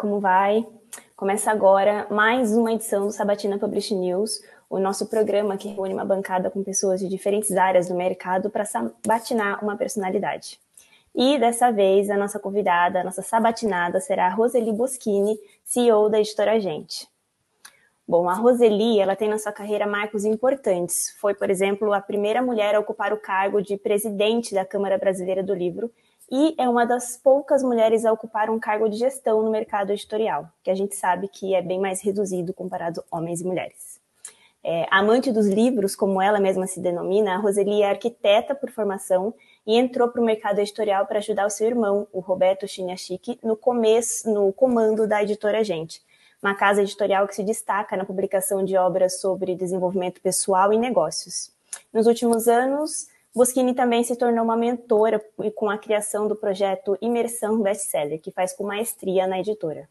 Como vai? Começa agora mais uma edição do Sabatina Publish News, o nosso programa que reúne uma bancada com pessoas de diferentes áreas do mercado para sabatinar uma personalidade. E dessa vez a nossa convidada, a nossa sabatinada será a Roseli Boschini, CEO da editora Gente. Bom, a Roseli, ela tem na sua carreira marcos importantes. Foi, por exemplo, a primeira mulher a ocupar o cargo de presidente da Câmara Brasileira do Livro e é uma das poucas mulheres a ocupar um cargo de gestão no mercado editorial, que a gente sabe que é bem mais reduzido comparado homens e mulheres. É, amante dos livros, como ela mesma se denomina, a Roseli é arquiteta por formação e entrou para o mercado editorial para ajudar o seu irmão, o Roberto Chiniachik, no começo, no comando da editora Gente, uma casa editorial que se destaca na publicação de obras sobre desenvolvimento pessoal e negócios. Nos últimos anos, Boschini também se tornou uma mentora com a criação do projeto Imersão Bestseller, que faz com maestria na editora.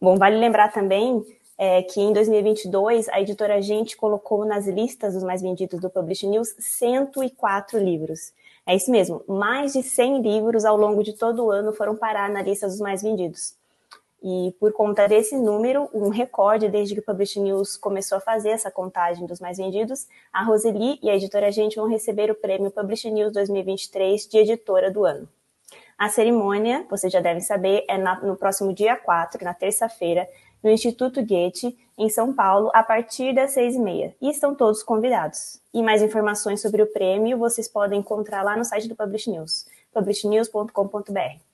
Bom, vale lembrar também é, que em 2022 a editora Gente colocou nas listas dos mais vendidos do Publish News 104 livros. É isso mesmo, mais de 100 livros ao longo de todo o ano foram parar na lista dos mais vendidos. E por conta desse número, um recorde desde que o Publish News começou a fazer essa contagem dos mais vendidos, a Roseli e a editora Gente vão receber o prêmio Publish News 2023 de editora do ano. A cerimônia, vocês já devem saber, é na, no próximo dia 4, na terça-feira, no Instituto Goethe, em São Paulo, a partir das seis e meia. E estão todos convidados. E mais informações sobre o prêmio vocês podem encontrar lá no site do Publish News, publishnews.com.br.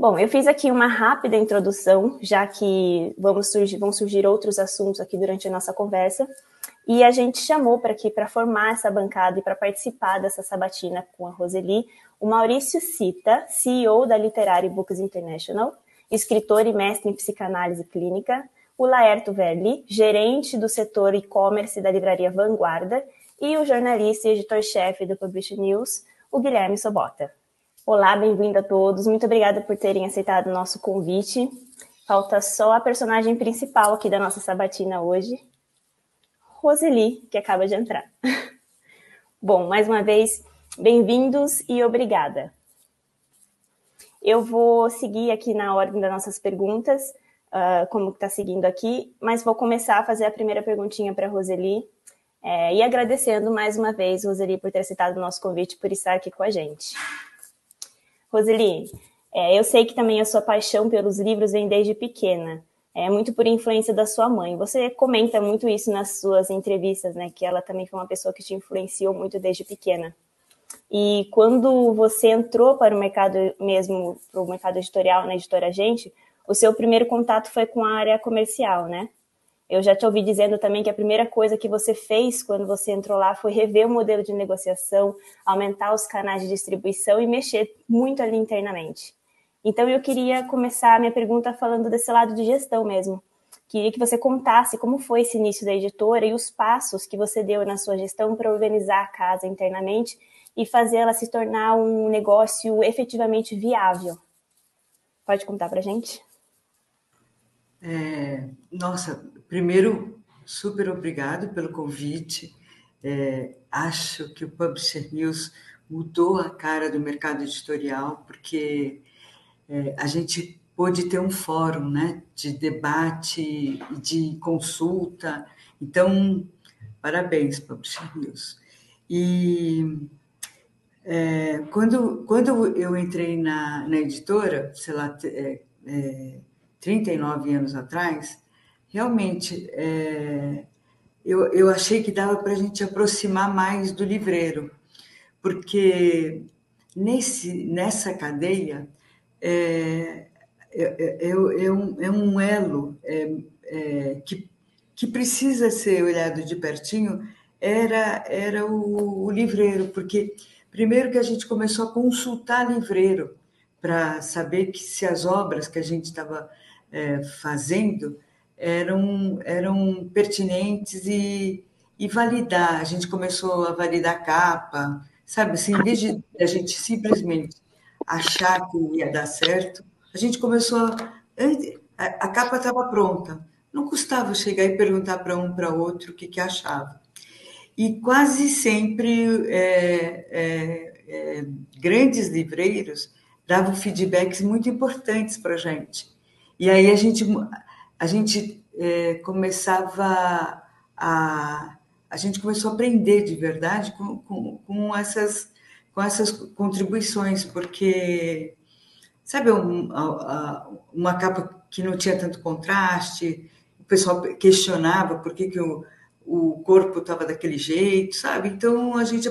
Bom, eu fiz aqui uma rápida introdução, já que vamos surgir, vão surgir outros assuntos aqui durante a nossa conversa. E a gente chamou para aqui, para formar essa bancada e para participar dessa sabatina com a Roseli, o Maurício Cita, CEO da Literary Books International, escritor e mestre em psicanálise clínica, o Laerto Verli, gerente do setor e-commerce da livraria Vanguarda, e o jornalista e editor-chefe do Publish News, o Guilherme Sobota. Olá, bem-vindo a todos. Muito obrigada por terem aceitado o nosso convite. Falta só a personagem principal aqui da nossa sabatina hoje, Roseli, que acaba de entrar. Bom, mais uma vez, bem-vindos e obrigada. Eu vou seguir aqui na ordem das nossas perguntas, uh, como está seguindo aqui, mas vou começar a fazer a primeira perguntinha para a Roseli, é, e agradecendo mais uma vez, Roseli, por ter aceitado o nosso convite, por estar aqui com a gente. Roseli, é, eu sei que também a sua paixão pelos livros vem desde pequena. É muito por influência da sua mãe. Você comenta muito isso nas suas entrevistas, né? Que ela também foi uma pessoa que te influenciou muito desde pequena. E quando você entrou para o mercado mesmo, para o mercado editorial, na editora Gente, o seu primeiro contato foi com a área comercial, né? Eu já te ouvi dizendo também que a primeira coisa que você fez quando você entrou lá foi rever o modelo de negociação, aumentar os canais de distribuição e mexer muito ali internamente. Então eu queria começar a minha pergunta falando desse lado de gestão mesmo. Queria que você contasse como foi esse início da editora e os passos que você deu na sua gestão para organizar a casa internamente e fazer ela se tornar um negócio efetivamente viável. Pode contar para gente? É, nossa, primeiro, super obrigado pelo convite. É, acho que o Publisher News mudou a cara do mercado editorial, porque é, a gente pôde ter um fórum né, de debate, de consulta. Então, parabéns, Publisher News. E é, quando, quando eu entrei na, na editora, sei lá, é, é, 39 anos atrás, realmente é, eu, eu achei que dava para a gente aproximar mais do livreiro, porque nesse, nessa cadeia é, é, é, é, é um, é um elo é, que, que precisa ser olhado de pertinho, era, era o, o livreiro, porque primeiro que a gente começou a consultar livreiro para saber que se as obras que a gente estava é, fazendo eram, eram pertinentes e, e validar. A gente começou a validar a capa, sabe? Assim, em vez de a gente simplesmente achar que ia dar certo, a gente começou a. A, capa estava pronta. Não custava chegar e perguntar para um para outro o que, que achava. E quase sempre é, é, é, grandes livreiros davam feedbacks muito importantes para a gente. E aí a gente, a gente é, começava a. A gente começou a aprender de verdade com, com, com essas, com essas contribuições, porque, sabe, um, uma capa que não tinha tanto contraste, o pessoal questionava por que, que o, o corpo estava daquele jeito, sabe? Então, a gente,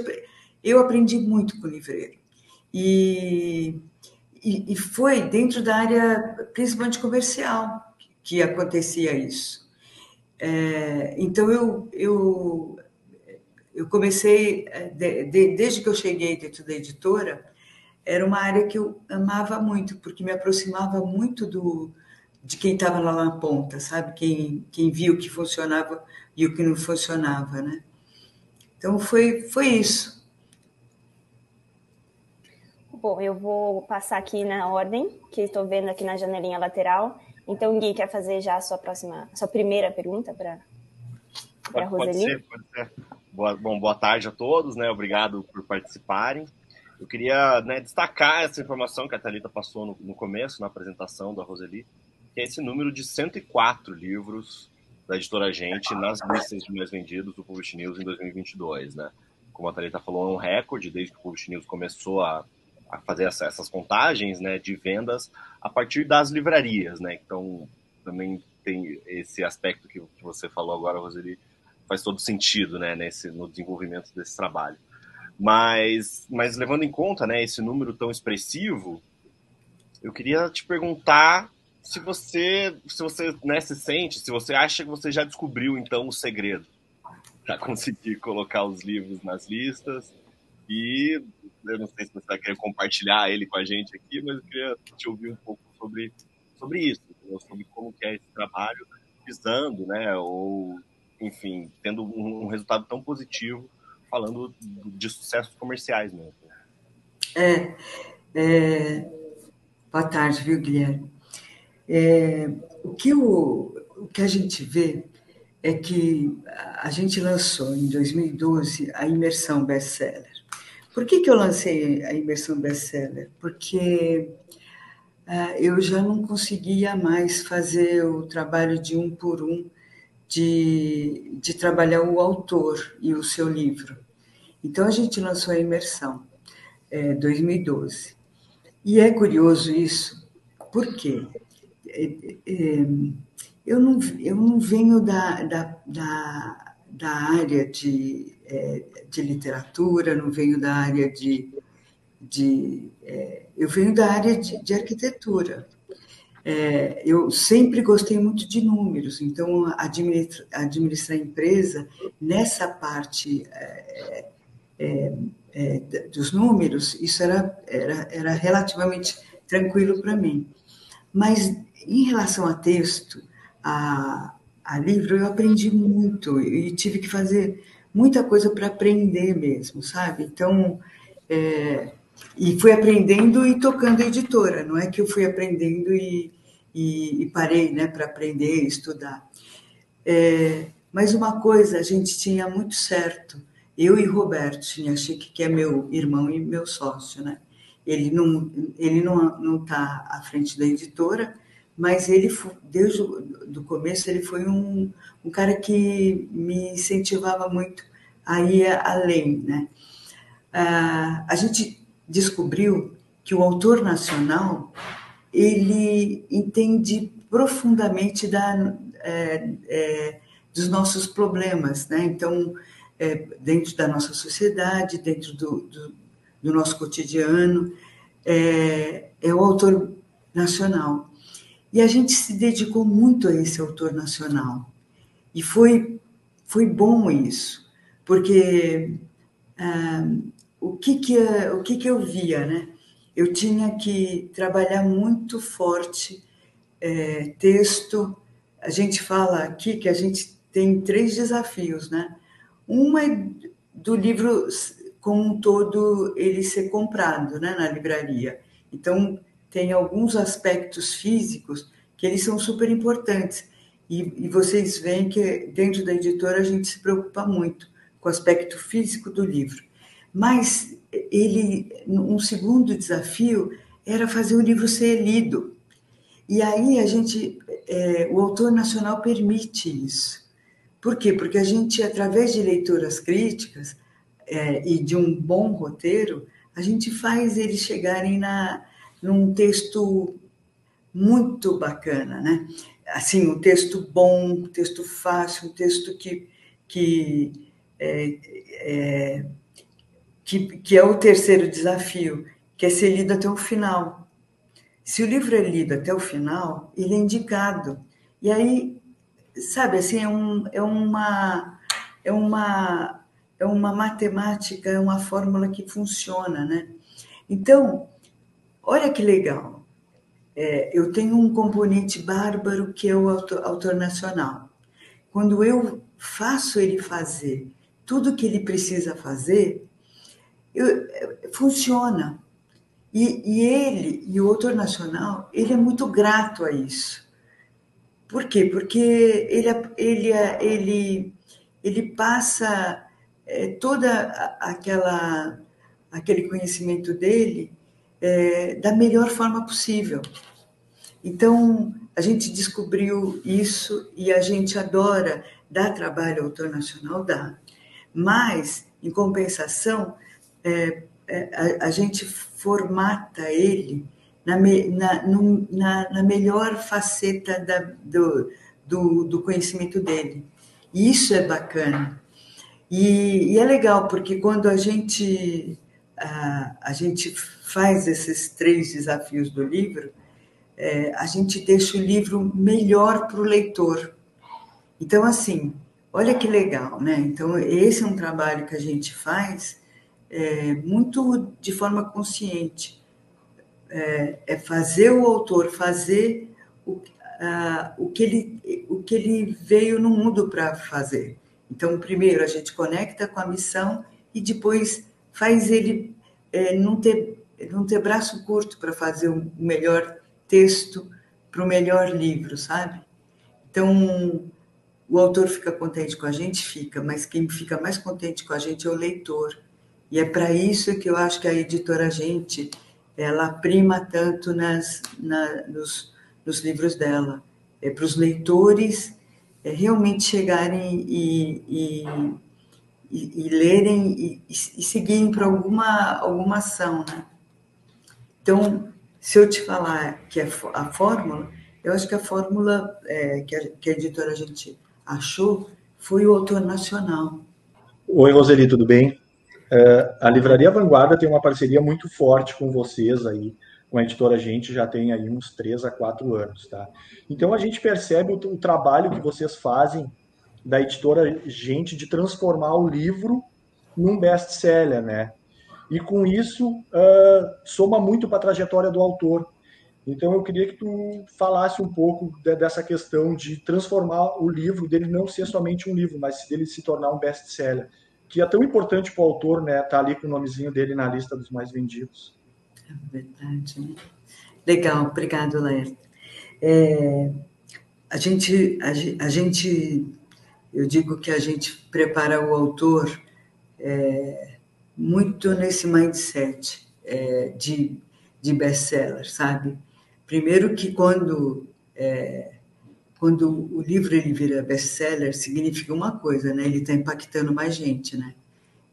eu aprendi muito com o livreiro. E, e, e foi dentro da área, principalmente comercial, que acontecia isso. É, então, eu, eu, eu comecei, é, de, de, desde que eu cheguei dentro da editora, era uma área que eu amava muito, porque me aproximava muito do, de quem estava lá na ponta, sabe? Quem, quem viu o que funcionava e o que não funcionava, né? Então, foi, foi isso. Bom, eu vou passar aqui na ordem que estou vendo aqui na janelinha lateral. Então, Gui, quer fazer já a sua próxima, sua primeira pergunta para a Roseli? Pode ser, pode ser. Boa, bom, boa tarde a todos, né? Obrigado por participarem. Eu queria né, destacar essa informação que a Thalita passou no, no, começo, na apresentação da Roseli, que é esse número de 104 livros da editora Gente nas listas de mais vendidos do Publish News em 2022, né? Como a Thalita falou, é um recorde desde que o Publish News começou a a fazer essa, essas contagens né, de vendas a partir das livrarias, né? Então também tem esse aspecto que, que você falou agora, Roseli, faz todo sentido, né, nesse no desenvolvimento desse trabalho. Mas, mas levando em conta, né, esse número tão expressivo, eu queria te perguntar se você, se você né, se sente, se você acha que você já descobriu então o segredo para conseguir colocar os livros nas listas e eu não sei se você vai querer compartilhar ele com a gente aqui, mas eu queria te ouvir um pouco sobre, sobre isso, sobre como que é esse trabalho visando, né, ou, enfim, tendo um, resultado tão positivo, falando de sucessos comerciais mesmo. É, é, boa tarde, viu, Guilherme? É, o, que o, o que a gente vê é que a gente lançou em 2012 a imersão best-seller. Por que, que eu lancei a imersão best-seller? Porque uh, eu já não conseguia mais fazer o trabalho de um por um, de, de trabalhar o autor e o seu livro. Então, a gente lançou a imersão, é, 2012. E é curioso isso, porque é, é, eu, não, eu não venho da, da, da, da área de é, de literatura, não venho da área de. de é, eu venho da área de, de arquitetura. É, eu sempre gostei muito de números, então administrar, administrar empresa nessa parte é, é, é, dos números, isso era, era, era relativamente tranquilo para mim. Mas em relação a texto, a, a livro, eu aprendi muito e tive que fazer muita coisa para aprender mesmo, sabe? Então, é, e fui aprendendo e tocando editora, não é que eu fui aprendendo e, e, e parei né, para aprender e estudar. É, mas uma coisa a gente tinha muito certo, eu e Roberto que é meu irmão e meu sócio, né? Ele não ele não não está à frente da editora, mas ele desde o começo ele foi um, um cara que me incentivava muito a ir além, né? Ah, a gente descobriu que o autor nacional ele entende profundamente da, é, é, dos nossos problemas, né? Então, é, dentro da nossa sociedade, dentro do, do, do nosso cotidiano, é, é o autor nacional. E a gente se dedicou muito a esse autor nacional. E foi, foi bom isso, porque ah, o, que, que, o que, que eu via, né? Eu tinha que trabalhar muito forte é, texto. A gente fala aqui que a gente tem três desafios, né? Um é do livro como um todo ele ser comprado né, na livraria. Então, tem alguns aspectos físicos que eles são super importantes. E, e, vocês veem que dentro da editora a gente se preocupa muito com o aspecto físico do livro. Mas ele, um segundo desafio era fazer o livro ser lido. E aí a gente, é, o autor nacional permite isso. Por quê? Porque a gente, através de leituras críticas é, e de um bom roteiro, a gente faz eles chegarem na, num texto muito bacana, né? Assim, um texto bom, um texto fácil, um texto que, que, é, é, que, que é o terceiro desafio, que é ser lido até o final. Se o livro é lido até o final, ele é indicado. E aí, sabe, assim, é, um, é uma... É uma é uma matemática, é uma fórmula que funciona, né? Então, olha que legal é, eu tenho um componente bárbaro que é o autor, autor nacional. Quando eu faço ele fazer tudo que ele precisa fazer, eu, é, funciona. E, e, ele, e o autor nacional, ele é muito grato a isso. Por quê? Porque ele, ele, ele, ele passa é, toda aquela aquele conhecimento dele é, da melhor forma possível. Então, a gente descobriu isso e a gente adora dar trabalho ao autor nacional, dá. Mas, em compensação, é, é, a, a, gente formata ele na, na, na, na melhor faceta da, do, do, do, conhecimento dele. E isso é bacana. E, e é legal, porque quando a gente, a, a gente faz esses três desafios do livro, é, a gente deixa o livro melhor para o leitor. Então, assim, olha que legal, né? Então, esse é um trabalho que a gente faz é, muito de forma consciente. É, é, fazer o autor fazer o, o, que ele, o que ele veio no mundo para fazer. Então, primeiro a gente conecta com a missão e depois faz ele é, não, ter, não ter braço curto para fazer o melhor texto para o melhor livro, sabe? Então, o autor fica contente com a gente? Fica, mas quem fica mais contente com a gente é o leitor. E é para isso que eu acho que a editora Gente, ela prima tanto nas, na, nos, nos livros dela. É para os leitores é, realmente chegarem e, e, e, e lerem e, e seguirem para alguma, alguma ação, né? Então, se eu te falar que é a fórmula, eu acho que a fórmula é, que, a, que a editora a gente achou foi o autor nacional. Oi, Roseli, tudo bem? Uh, a Livraria Vanguarda tem uma parceria muito forte com vocês aí, com a editora Gente, já tem aí uns três a quatro anos, tá? Então a gente percebe o, o trabalho que vocês fazem da editora Gente de transformar o livro num best-seller, né? e com isso uh, soma muito para a trajetória do autor. Então eu queria que tu falasse um pouco de, dessa questão de transformar o livro dele não ser somente um livro, mas dele se tornar um best-seller, que é tão importante para o autor, né? Tá ali com o nomezinho dele na lista dos mais vendidos. É verdade. Né? Legal, obrigado, Laerte. É, a gente, a, a, gente, eu digo que a gente prepara o autor é, muito nesse mindset é, de, de best-seller, sabe? Primeiro que quando é, quando o livro ele vira best-seller significa uma coisa, né? Ele está impactando mais gente, né?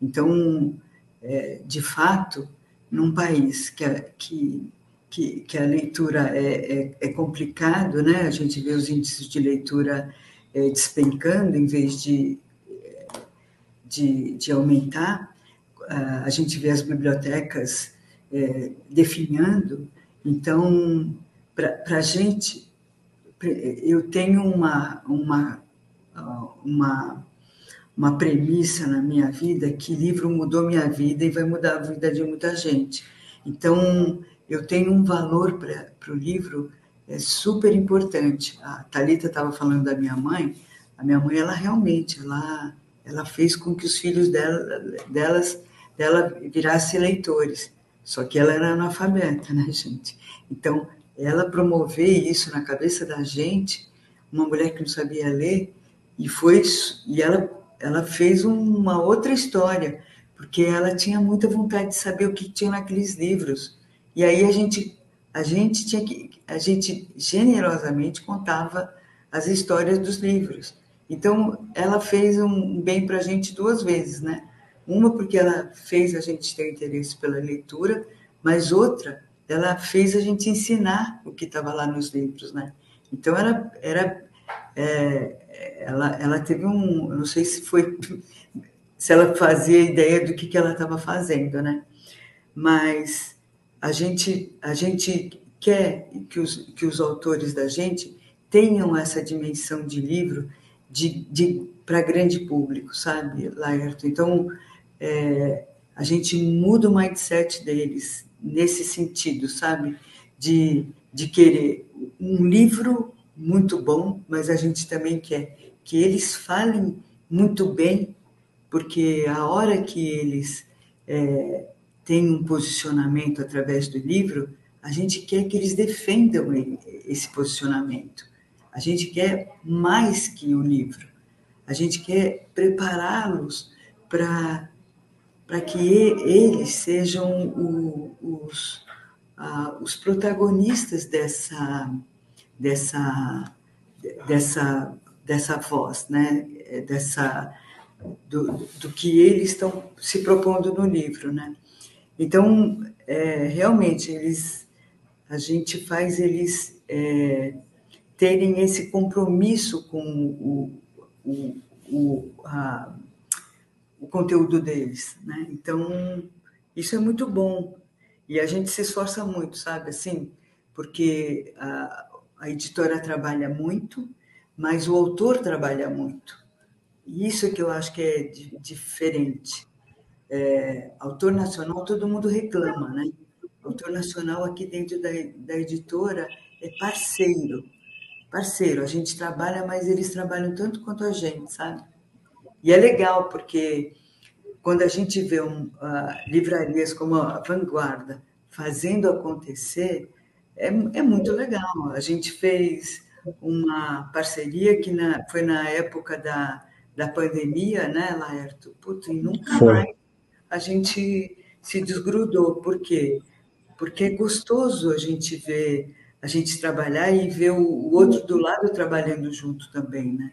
Então, é, de fato, num país que a, que, que, que a leitura é, é, é, complicado, né? A gente vê os índices de leitura é, despencando em vez de, de, de aumentar a gente vê as bibliotecas é, definhando. Então, para a gente, eu tenho uma, uma, uma, uma premissa na minha vida que livro mudou minha vida e vai mudar a vida de muita gente. Então, eu tenho um valor para o livro é super importante. A Talita estava falando da minha mãe. A minha mãe, ela realmente, ela, ela fez com que os filhos dela, delas dela virasse leitores. Só que ela era analfabeta, né, gente? Então, ela promover isso na cabeça da gente, uma mulher que não sabia ler, e foi e ela ela fez uma outra história, porque ela tinha muita vontade de saber o que tinha naqueles livros, E aí a gente, a gente tinha que, a gente generosamente contava as histórias dos livros. Então, ela fez um bem para a gente duas vezes, né? Uma porque ela fez a gente ter interesse pela leitura, mas outra, ela fez a gente ensinar o que estava lá nos livros, né? Então, era, era é, ela, ela teve um, não sei se foi, se ela fazia ideia do que, que ela estava fazendo, né? Mas a gente, a gente quer que os, que os autores da gente tenham essa dimensão de livro de, de para grande público, sabe, Laerto? Então, é, a gente muda o mindset deles nesse sentido, sabe? De, de querer um livro muito bom, mas a gente também quer que eles falem muito bem, porque a hora que eles é, têm um posicionamento através do livro, a gente quer que eles defendam esse posicionamento. A gente quer mais que o livro. A gente quer prepará-los para para que eles sejam o, os, os protagonistas dessa, dessa, dessa, dessa voz, né? dessa, do, do que eles estão se propondo no livro. Né? Então, é, realmente, eles, a gente faz eles é, terem esse compromisso com o, o, o, a, o conteúdo deles, né? Então, isso é muito bom. E a gente se esforça muito, sabe? Assim, porque a, a editora trabalha muito, mas o autor trabalha muito. Isso que eu acho que é diferente. É, autor nacional, todo mundo reclama, né? Autor nacional aqui dentro da, da editora é parceiro. Parceiro, a gente trabalha, mas eles trabalham tanto quanto a gente, sabe? E é legal, porque quando a gente vê um, uh, livrarias como a Vanguarda fazendo acontecer, é, é muito legal. A gente fez uma parceria que na, foi na época da, da pandemia, né, Laerto? Putz, e nunca foi. mais a gente se desgrudou. Por quê? Porque é gostoso a gente ver, a gente trabalhar e ver o, outro do lado trabalhando junto também, né?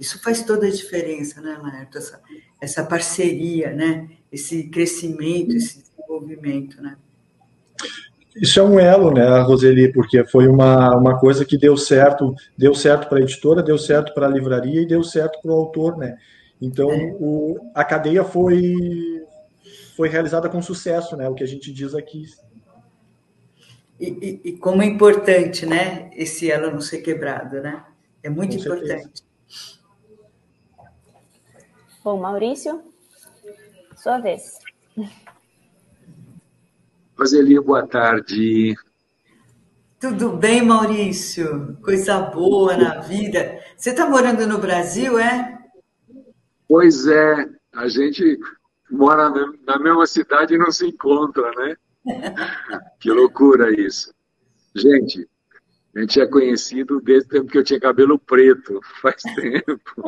Isso faz toda a diferença, né, Laerto? Essa, essa parceria, né? Esse crescimento, esse desenvolvimento, né? Isso é um elo, né, Roseli, porque foi uma, uma coisa que deu certo, deu certo para a editora, deu certo para a livraria e deu certo para o autor, né? Então, é. o, a cadeia foi, foi realizada com sucesso, né? O que a gente diz aqui. E, e, e como é importante, né? Esse elo não ser quebrado, né? É muito com importante. Certeza. Bom, Maurício, sua vez. Roseli, boa tarde. Tudo bem, Maurício? Coisa boa na vida. Você está morando no Brasil, é? Pois é, a gente mora na mesma cidade e não se encontra, né? que loucura isso. Gente, a gente é conhecido desde o tempo que eu tinha cabelo preto, faz tempo.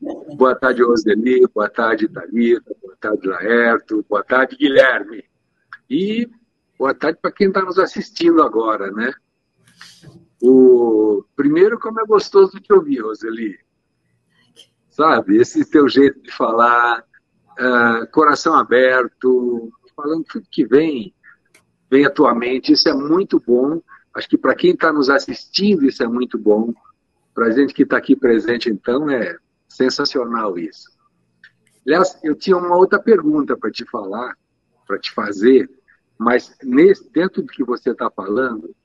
boa tarde, Roseli, boa tarde, Thalita, boa tarde, Laerto, boa tarde, Guilherme. E boa tarde para quem está nos assistindo agora, né? O... Primeiro, como é gostoso te ouvir, Roseli. Sabe, esse teu jeito de falar, uh, coração aberto, falando tudo que vem, vem à tua mente, isso é muito bom. Acho que para quem está nos assistindo, isso é muito bom. Para a gente que está aqui presente, então, é sensacional isso. Aliás, eu tinha uma outra pergunta para te falar, para te fazer, mas nesse, dentro do que você está falando,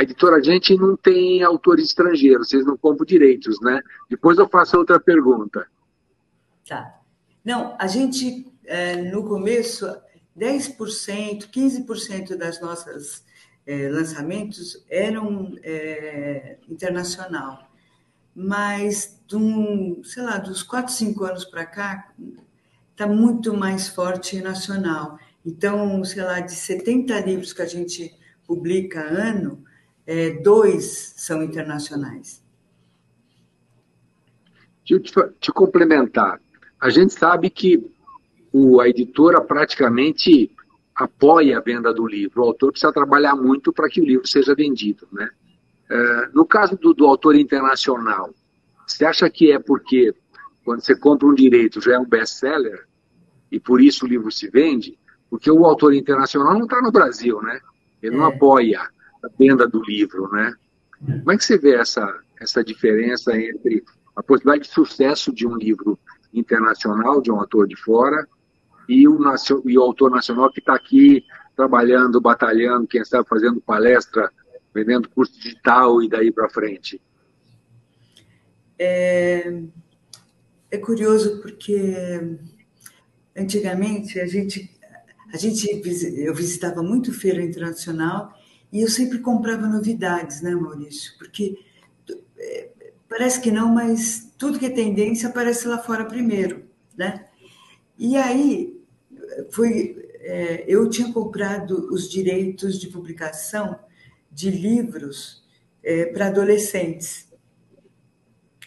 a editora Gente não tem autores estrangeiros, vocês não compram direitos, né? Depois eu faço outra pergunta. Tá. Não, a gente, é, no começo, 10%, 15% das nossas é, lançamentos eram é, internacional. Mas, um, sei lá, dos 4, 5 anos para cá, está muito mais forte nacional. Então, sei lá, de 70 livros que a gente publica ano, é, dois são internacionais. Deixa eu te, complementar. A gente sabe que o, a editora praticamente apoia a venda do livro. O autor precisa trabalhar muito para que o livro seja vendido. Né? É, no caso do, do autor internacional, você acha que é porque quando você compra um direito já é um best-seller e por isso o livro se vende? Porque o autor internacional não está no Brasil, né? Ele não é. apoia a venda do livro, né? Como é que você vê essa, essa diferença entre a possibilidade de sucesso de um livro internacional, de um autor de fora, e o, e o autor nacional que está aqui trabalhando, batalhando, quem sabe fazendo palestra, vendendo curso digital e daí para frente? É, é curioso porque antigamente a gente, a gente eu visitava muito feira internacional e eu sempre comprava novidades, né, Maurício? Porque é, parece que não, mas tudo que é tendência aparece lá fora primeiro, né? E aí foi, é, eu tinha comprado os direitos de publicação de livros é, para adolescentes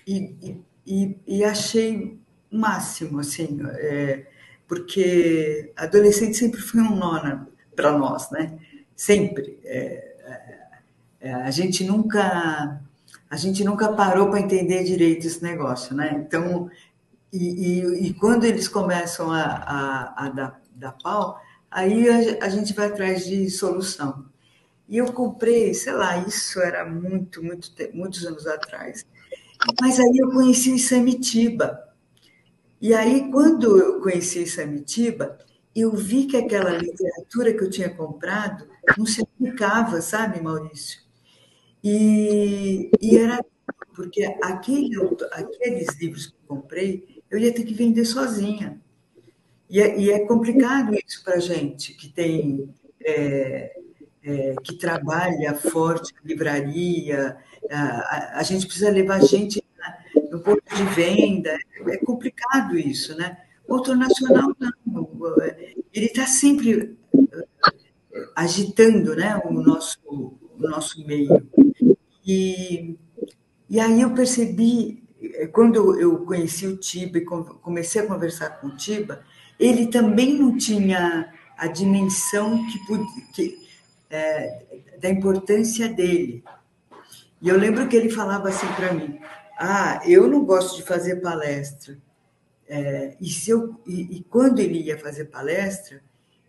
e, e, e, achei o máximo, assim, é, porque adolescente sempre foi um nó para nós, né? Sempre. É, é, a gente nunca a gente nunca parou para entender direito esse negócio, né? Então, e, e, e quando eles começam a, a, a dar, dar, pau, aí a, a, gente vai atrás de solução. E eu comprei, sei lá, isso era muito, muito, muitos anos atrás. Mas aí eu conheci Samitiba. E aí, quando eu conheci Samitiba, eu vi que aquela literatura que eu tinha comprado não se aplicava, sabe, Maurício? E, e era porque aquele, aqueles livros que eu comprei, eu ia ter que vender sozinha. E é, e é complicado isso para a gente que tem é, é, que trabalha forte na livraria, a, a, gente precisa levar gente no ponto de venda, é complicado isso, né? Outro nacional não, ele está sempre agitando né, o, nosso, o nosso meio. E, e aí eu percebi, eh, quando eu conheci o Tiba e comecei a conversar com o Tiba, ele também não tinha a dimensão que, que é, da importância dele. E eu lembro que ele falava assim para mim: Ah, eu não gosto de fazer palestra. É, e, eu, e, e quando ele ia fazer palestra,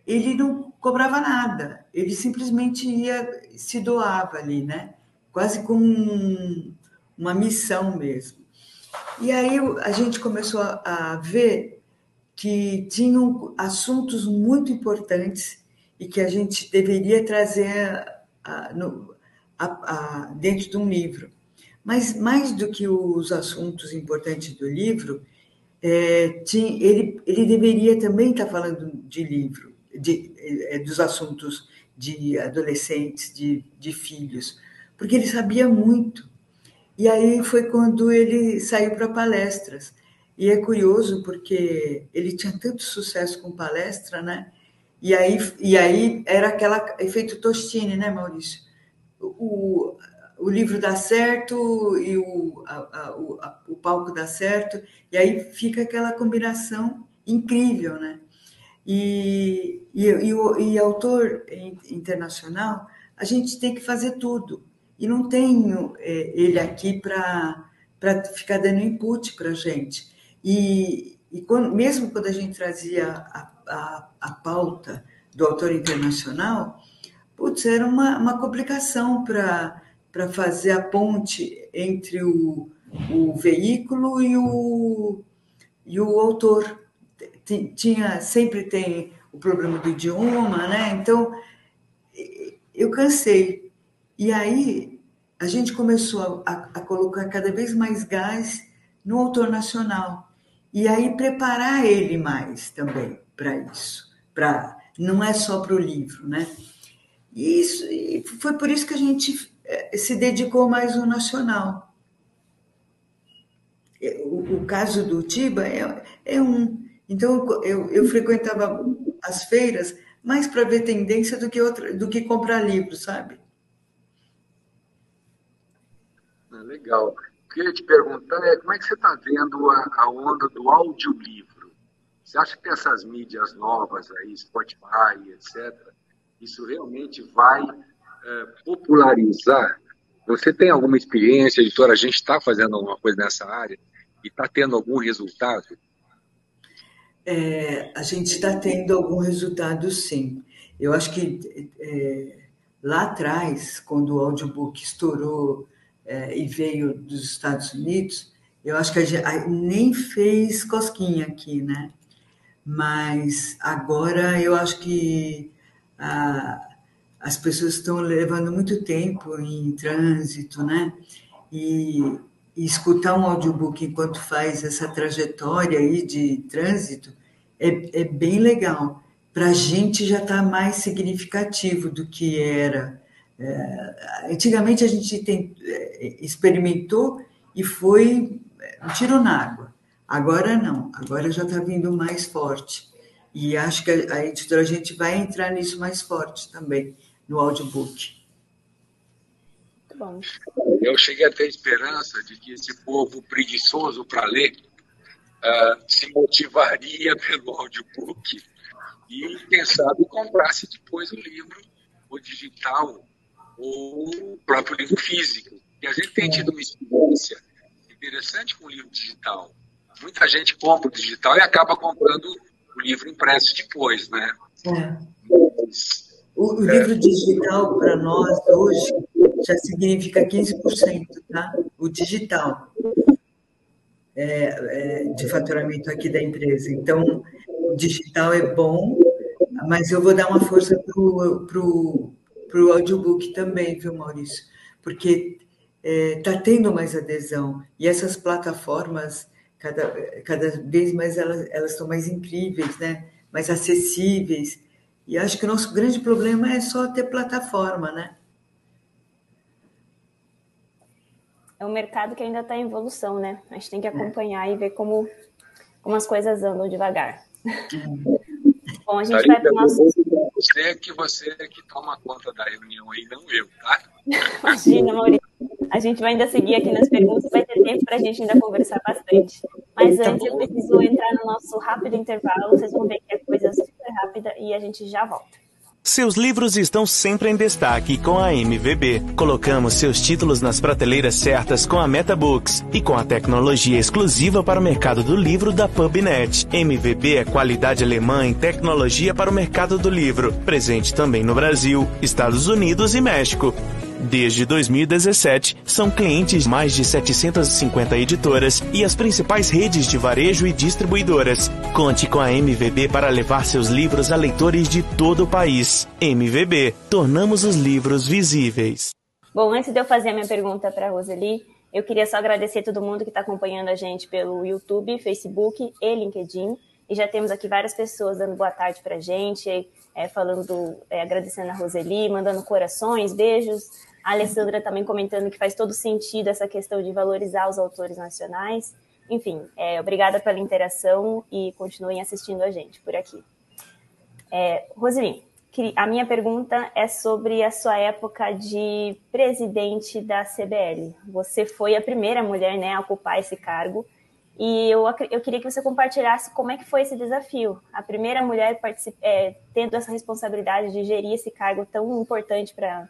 ele não cobrava nada, ele simplesmente ia, se doava ali, né? Quase como um, uma missão mesmo. E aí a gente começou a, a ver que tinham assuntos muito importantes e que a gente deveria trazer a, no, a, dentro de um livro. Mas mais do que os assuntos importantes do livro, é, tinha, ele, ele deveria também estar falando de livro de, eh, dos assuntos de adolescentes, de, de filhos, porque ele sabia muito. E aí foi quando ele saiu para palestras. E é curioso porque ele tinha tanto sucesso com palestra, né? E aí, e aí era aquela efeito Tostini, né, Maurício? O, o livro dá certo e o, a, a, o, a, o palco dá certo, e aí fica aquela combinação incrível, né? E, e, e, e autor internacional, a gente tem que fazer tudo. E não tenho é, ele aqui para ficar dando input para a gente. E, e quando, mesmo quando a gente trazia a, a, a pauta do autor internacional, putz, era uma, uma complicação para fazer a ponte entre o, o veículo e o, e o autor tinha sempre tem o problema do idioma, né? Então eu cansei. E aí a gente começou a, a colocar cada vez mais gás no autor nacional e aí preparar ele mais também para isso, para não é só para o livro, né? E isso e foi por isso que a gente se dedicou mais ao nacional. O, o caso do Tiba é, é um então, eu, eu frequentava as feiras mais para ver tendência do que, outra, do que comprar livro, sabe? Ah, legal. Eu queria te perguntar é como é que você está vendo a, a onda do audiolivro? Você acha que essas mídias novas aí, Spotify, etc., isso realmente vai é, popularizar? Você tem alguma experiência, editora? A gente está fazendo alguma coisa nessa área e está tendo algum resultado? É, a gente está tendo algum resultado, sim. Eu acho que é, lá atrás, quando o audiobook estourou é, e veio dos Estados Unidos, eu acho que a gente nem fez cosquinha aqui, né? Mas agora eu acho que a, as pessoas estão levando muito tempo em trânsito, né? E, e escutar um audiobook enquanto faz essa trajetória aí de trânsito é, é bem legal. Para a gente já está mais significativo do que era. É, antigamente a gente tem, é, experimentou e foi um tiro na água. Agora não, agora já está vindo mais forte. E acho que a, editora a gente vai entrar nisso mais forte também, no audiobook. Bom. Eu cheguei a ter esperança de que esse povo preguiçoso para ler uh, se motivaria pelo audiobook e, quem sabe, comprasse depois o livro, o digital, ou o próprio livro físico. E a gente tem tido uma experiência interessante com o livro digital. Muita gente compra o digital e acaba comprando o livro impresso depois, né? É. Mas, o, o é... livro digital, para nós, hoje, já significa 15%, tá? O digital é, é, de faturamento aqui da empresa. Então, o digital é bom, mas eu vou dar uma força para o audiobook também, viu, Maurício? Porque está é, tá tendo mais adesão. E essas plataformas, cada, cada vez mais elas, elas estão mais incríveis, né? mais acessíveis. E acho que o nosso grande problema é só ter plataforma, né? É um mercado que ainda está em evolução, né? A gente tem que acompanhar é. e ver como, como as coisas andam devagar. Bom, a gente vai para o nosso. Você que você que toma conta da reunião aí, não eu, tá? Imagina, Maurício. A gente vai ainda seguir aqui nas perguntas, vai ter tempo para a gente ainda conversar bastante. Mas tá antes eu preciso entrar no nosso rápido intervalo, vocês vão ver que é coisa super rápida e a gente já volta. Seus livros estão sempre em destaque com a MVB. Colocamos seus títulos nas prateleiras certas com a MetaBooks e com a tecnologia exclusiva para o mercado do livro da PubNet. MVB é qualidade alemã em tecnologia para o mercado do livro, presente também no Brasil, Estados Unidos e México. Desde 2017, são clientes mais de 750 editoras e as principais redes de varejo e distribuidoras. Conte com a MVB para levar seus livros a leitores de todo o país. MVB, tornamos os livros visíveis. Bom, antes de eu fazer a minha pergunta para a Roseli, eu queria só agradecer todo mundo que está acompanhando a gente pelo YouTube, Facebook e LinkedIn. E já temos aqui várias pessoas dando boa tarde para a gente, é, falando, é, agradecendo a Roseli, mandando corações, beijos. A Alessandra também comentando que faz todo sentido essa questão de valorizar os autores nacionais. Enfim, é, obrigada pela interação e continuem assistindo a gente por aqui. É, a minha pergunta é sobre a sua época de presidente da CBL. Você foi a primeira mulher né, a ocupar esse cargo. E eu, eu queria que você compartilhasse como é que foi esse desafio. A primeira mulher é, tendo essa responsabilidade de gerir esse cargo tão importante para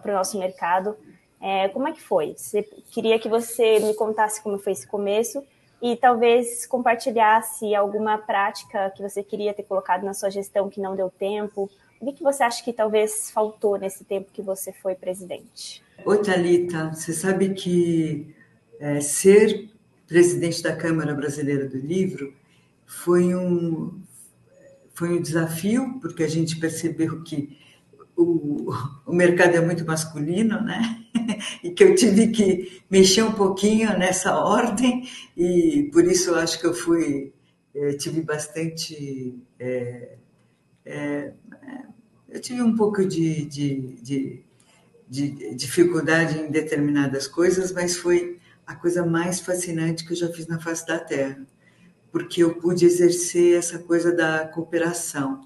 para o nosso mercado. É, como é que foi? Você, queria que você me contasse como foi esse começo e talvez compartilhasse alguma prática que você queria ter colocado na sua gestão que não deu tempo. O que você acha que talvez faltou nesse tempo que você foi presidente? Oi, Thalita, você sabe que é, ser presidente da Câmara Brasileira do Livro foi um, foi um desafio, porque a gente percebeu que o, o mercado é muito masculino, né? E que eu tive que mexer um pouquinho nessa ordem, e por isso eu acho que eu fui, é, tive bastante. É, é, eu tive um pouco de, de, de, de, dificuldade em determinadas coisas, mas foi a coisa mais fascinante que eu já fiz na face da Terra, porque eu pude exercer essa coisa da cooperação.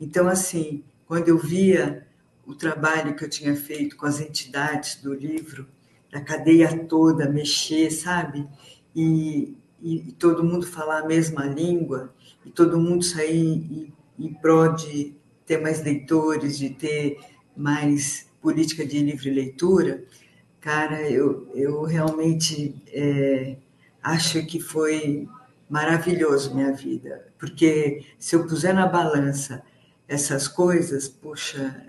Então, assim, quando eu via o trabalho que eu tinha feito com as entidades do livro, a cadeia toda mexer, sabe? E, e, e todo mundo falar a mesma língua e todo mundo sair em, em prol de ter mais leitores, de ter mais política de livre leitura, cara, eu, eu realmente é, acho que foi maravilhoso minha vida, porque se eu puser na balança essas coisas, puxa,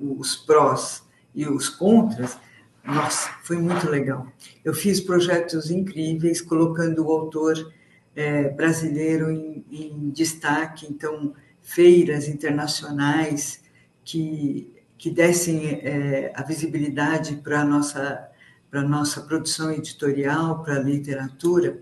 os prós e os contras, nossa, foi muito legal. Eu fiz projetos incríveis, colocando o autor é, brasileiro em, em, destaque, então, feiras internacionais que, que dessem é, a visibilidade para a nossa, para nossa produção editorial, para a literatura,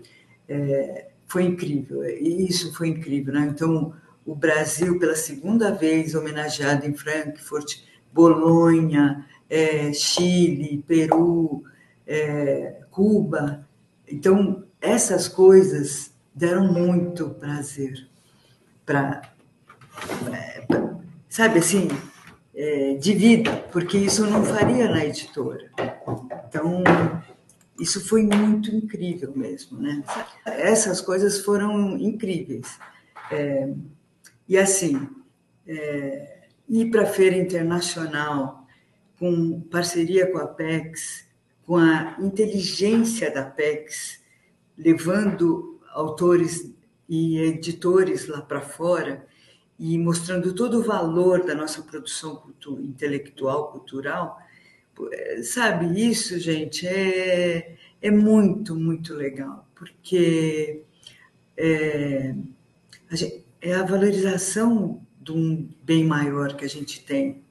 é, foi incrível. Isso foi incrível. Né? Então, o Brasil, pela segunda vez, homenageado em Frankfurt, Bolonha, é, Chile, Peru, é, Cuba. Então, essas coisas deram muito prazer para, é, sabe assim, é, de vida, porque isso não faria na editora. Então, isso foi muito incrível mesmo, né? Essas coisas foram incríveis. É, e assim, é, ir para a feira internacional com parceria com a PEX, com a inteligência da PEX, levando autores e editores lá para fora e mostrando todo o valor da nossa produção cultu intelectual, cultural, sabe, isso, gente, é, é muito, muito legal, porque é, a, gente, é a valorização de um bem maior que a gente tem.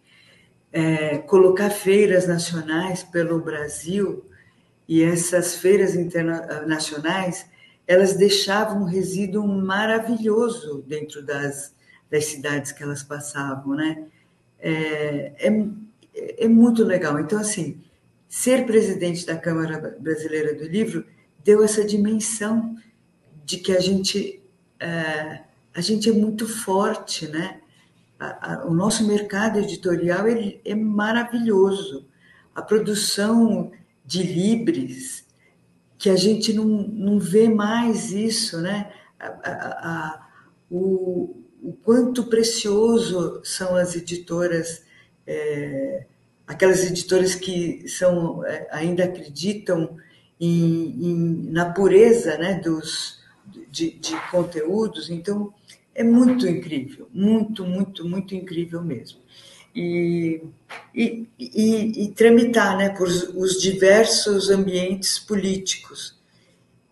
É, colocar feiras nacionais pelo Brasil e essas feiras internacionais elas deixavam um resíduo maravilhoso dentro das, das cidades que elas passavam, né? É, é, é muito legal. Então, assim, ser presidente da Câmara Brasileira do Livro deu essa dimensão de que a gente é, a gente é muito forte, né? A, a, o nosso mercado editorial ele é maravilhoso. A produção de livres, que a gente não, não vê mais isso, né? A, o, o quanto precioso são as editoras, é, aquelas editoras que são é, ainda acreditam em, em, na pureza né, dos, de, de conteúdos. Então, é muito incrível, muito, muito, muito incrível mesmo. E, e, e, e tramitar né, por os diversos ambientes políticos.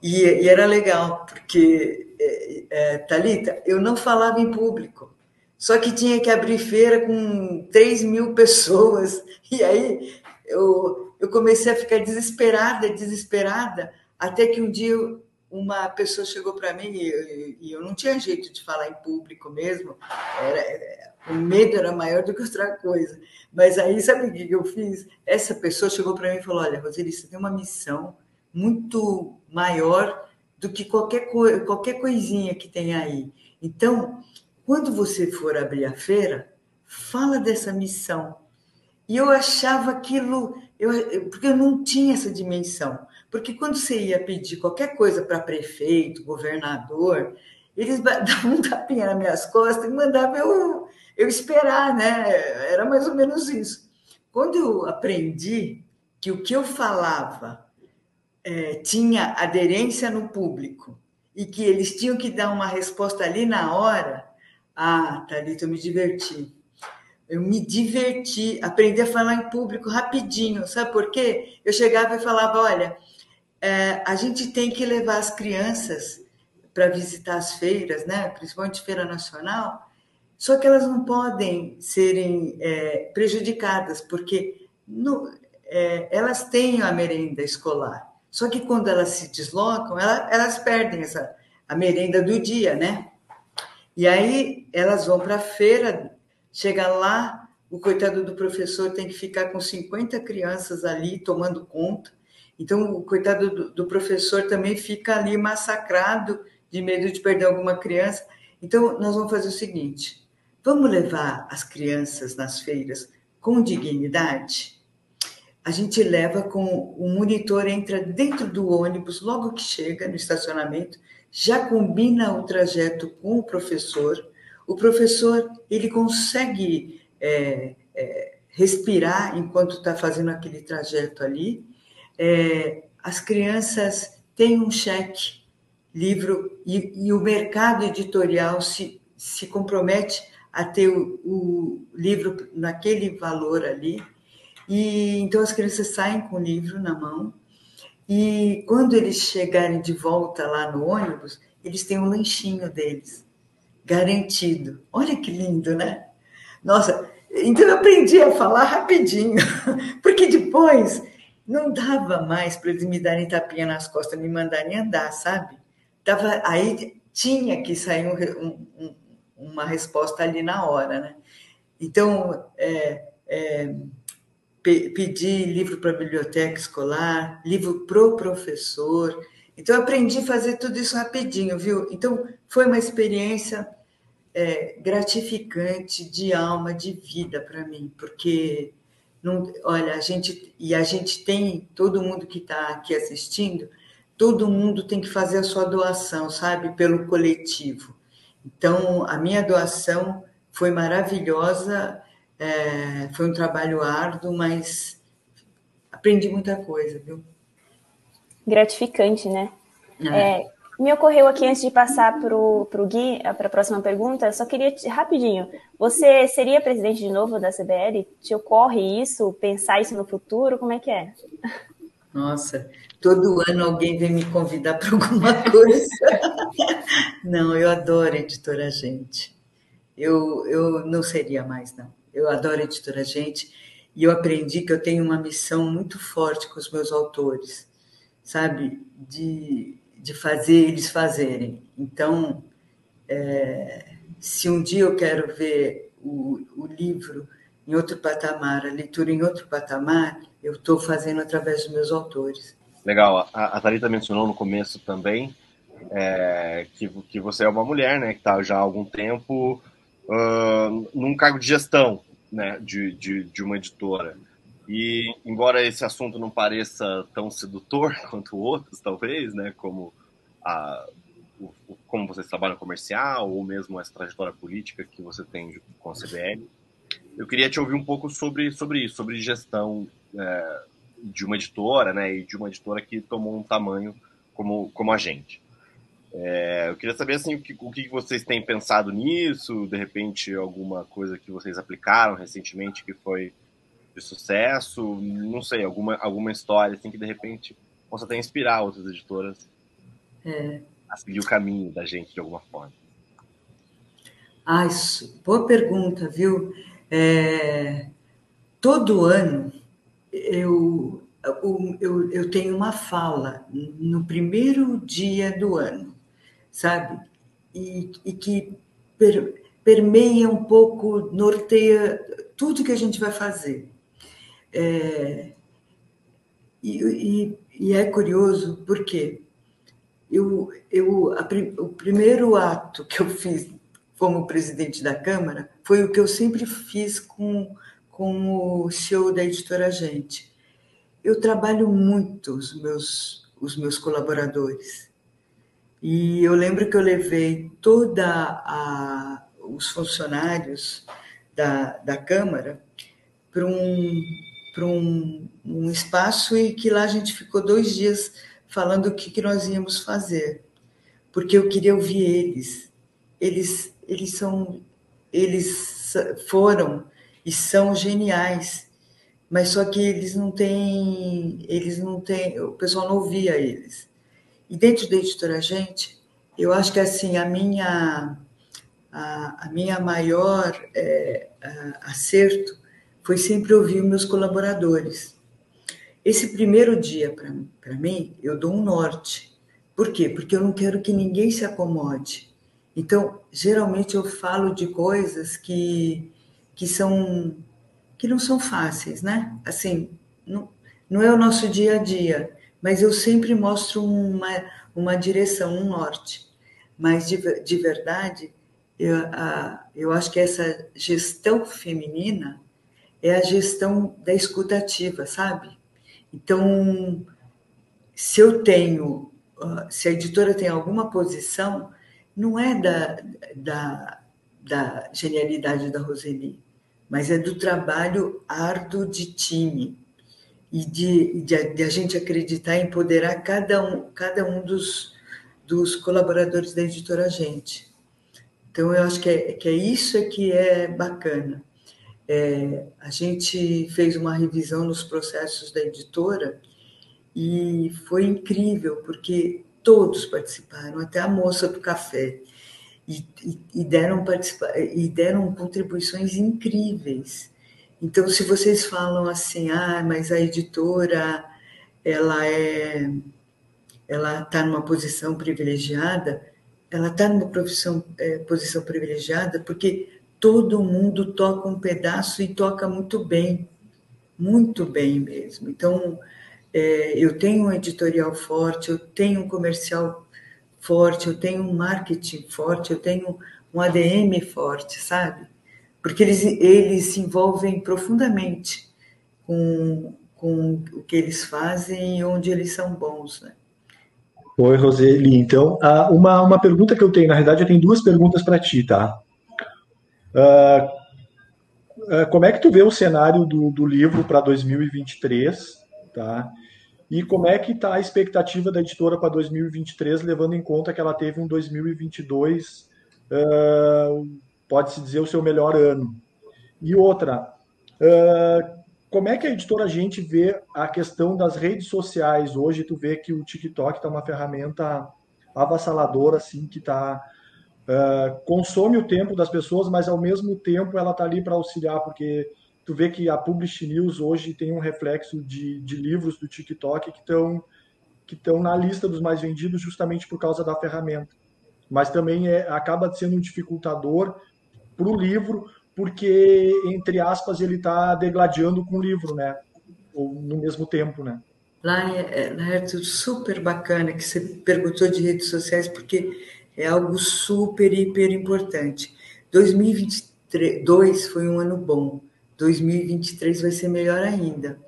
E, e era legal, porque, é, é, Thalita, eu não falava em público, só que tinha que abrir feira com 3 mil pessoas, e aí eu, eu comecei a ficar desesperada, desesperada, até que um dia uma pessoa chegou para mim e, e, eu não tinha jeito de falar em público mesmo, era, o medo era maior do que outra coisa. Mas aí, sabe o que eu fiz? Essa pessoa chegou para mim e falou: Olha, Roseli, você tem uma missão muito maior do que qualquer, co qualquer coisinha que tem aí. Então, quando você for abrir a feira, fala dessa missão. E eu achava aquilo, eu, porque eu não tinha essa dimensão. Porque quando você ia pedir qualquer coisa para prefeito, governador, eles davam um tapinha nas minhas costas e mandavam eu, eu esperar, né? Era mais ou menos isso. Quando eu aprendi que o que eu falava é, tinha aderência no público e que eles tinham que dar uma resposta ali na hora, ah, Thalita, eu me diverti. Eu me diverti, aprendi a falar em público rapidinho. Sabe por quê? Eu chegava e falava: olha, é, a gente tem que levar as crianças para visitar as feiras, né? principalmente Feira Nacional, só que elas não podem serem é, prejudicadas, porque no, é, elas têm a merenda escolar. Só que quando elas se deslocam, ela, elas perdem essa, a merenda do dia, né? E aí elas vão para a feira, chega lá, o coitado do professor tem que ficar com 50 crianças ali tomando conta, então, o coitado do, do professor também fica ali massacrado de medo de perder alguma criança. Então, nós vamos fazer o seguinte: vamos levar as crianças nas feiras com dignidade? A gente leva com o monitor entra dentro do ônibus logo que chega no estacionamento, já combina o trajeto com o professor. O professor ele consegue é, é, respirar enquanto está fazendo aquele trajeto ali. É, as crianças têm um cheque, livro, e, e, o mercado editorial se, se compromete a ter o, o livro naquele valor ali. E então as crianças saem com o livro na mão e quando eles chegarem de volta lá no ônibus, eles têm um lanchinho deles, garantido. Olha que lindo, né? Nossa, então eu aprendi a falar rapidinho, porque depois não dava mais para eles me darem tapinha nas costas, me mandarem andar, sabe? Tava, aí tinha que sair um, um, uma resposta ali na hora, né? Então, é, é, pedi livro para a biblioteca escolar, livro para o professor. Então, aprendi a fazer tudo isso rapidinho, viu? Então, foi uma experiência é, gratificante de alma, de vida para mim, porque, não, olha, a gente, e a gente tem, todo mundo que está aqui assistindo, todo mundo tem que fazer a sua doação, sabe, pelo coletivo. Então, a minha doação foi maravilhosa é, foi um trabalho árduo, mas aprendi muita coisa, viu? Gratificante, né? É. É, me ocorreu aqui antes de passar para o Gui, para a próxima pergunta, só queria rapidinho. Você seria presidente de novo da CBL? Te ocorre isso? Pensar isso no futuro? Como é que é? Nossa, todo ano alguém vem me convidar para alguma coisa. não, eu adoro editora gente. Eu, eu não seria mais, não. Eu adoro a editora Gente e eu aprendi que eu tenho uma missão muito forte com os meus autores, sabe? De, de fazer eles fazerem. Então, é, se um dia eu quero ver o, o livro em outro patamar, a leitura em outro patamar, eu estou fazendo através dos meus autores. Legal. A, a Thalita mencionou no começo também é, que, que você é uma mulher, né, que está já há algum tempo uh, num cargo de gestão né, de, de, de, uma editora. E, embora esse assunto não pareça tão sedutor quanto outros, talvez, né, como, a, o, como vocês trabalham comercial, ou mesmo essa trajetória política que você tem com a CBL, eu queria te ouvir um pouco sobre, sobre isso, sobre gestão é, de uma editora, né, e de uma editora que tomou um tamanho como, como a gente. É, eu queria saber assim, o, que, o que vocês têm pensado nisso, de repente alguma coisa que vocês aplicaram recentemente que foi de sucesso, não sei, alguma, alguma história assim que de repente possa até inspirar outras editoras é. a seguir o caminho da gente de alguma forma. Ah, isso, boa pergunta, viu? É, todo ano eu, eu, eu tenho uma fala no primeiro dia do ano sabe? E, e que per, permeia um pouco, norteia tudo que a gente vai fazer. É, e, e, e, é curioso porque eu, eu, a, o primeiro ato que eu fiz como presidente da Câmara foi o que eu sempre fiz com, com o show da editora Gente. Eu trabalho muito os meus, os meus colaboradores. E eu lembro que eu levei toda a, os funcionários da, da Câmara para um, para um, um espaço e que lá a gente ficou dois dias falando o que, que nós íamos fazer, porque eu queria ouvir eles. Eles, eles são, eles foram e são geniais, mas só que eles não têm, eles não têm, o pessoal não ouvia eles. E dentro da editora Gente, eu acho que assim a minha a, a minha maior é, a, acerto foi sempre ouvir meus colaboradores. Esse primeiro dia para mim, eu dou um norte. Por quê? Porque eu não quero que ninguém se acomode. Então, geralmente eu falo de coisas que que são que não são fáceis, né? Assim, não, não é o nosso dia a dia mas eu sempre mostro uma, uma direção, um norte. Mas, de, de verdade, eu, a, eu acho que essa gestão feminina é a gestão da escutativa, sabe? Então, se eu tenho se a editora tem alguma posição, não é da, da, da genialidade da Roseli, mas é do trabalho árduo de time e de, de, de, a gente acreditar e empoderar cada um, cada um dos, dos colaboradores da editora Gente. Então, eu acho que é, que é isso é que é bacana. É, a gente fez uma revisão nos processos da editora e foi incrível, porque todos participaram, até a moça do café, e, e, deram, e deram contribuições incríveis. Então, se vocês falam assim, ah, mas a editora ela é, ela está numa posição privilegiada, ela está numa profissão, é, posição privilegiada porque todo mundo toca um pedaço e toca muito bem, muito bem mesmo. Então, é, eu tenho um editorial forte, eu tenho um comercial forte, eu tenho um marketing forte, eu tenho um ADM forte, sabe? Porque eles, eles se envolvem profundamente com, com o que eles fazem e onde eles são bons, né? Oi, Roseli. Então, uma, uma pergunta que eu tenho, na realidade, eu tenho duas perguntas para ti, tá? Uh, uh, como é que tu vê o cenário do, do livro para 2023, tá? E como é que está a expectativa da editora para 2023, levando em conta que ela teve um 2022, uh, pode-se dizer, o seu melhor ano? E outra, como é que a editora Gente vê a questão das redes sociais? Hoje tu vê que o TikTok está uma ferramenta avassaladora, assim, que está uh, consome o tempo das pessoas, mas ao mesmo tempo ela está ali para auxiliar, porque tu vê que a Publish News hoje tem um reflexo de, de livros do TikTok que estão que estão na lista dos mais vendidos justamente por causa da ferramenta. Mas também é, acaba sendo um dificultador para o livro, porque, entre aspas, ele está degladiando com o livro, né? Ou no mesmo tempo, né? Lá tudo super bacana que você perguntou de redes sociais, porque é algo super, hiper importante. 2022 foi um ano bom 2023 vai ser melhor ainda.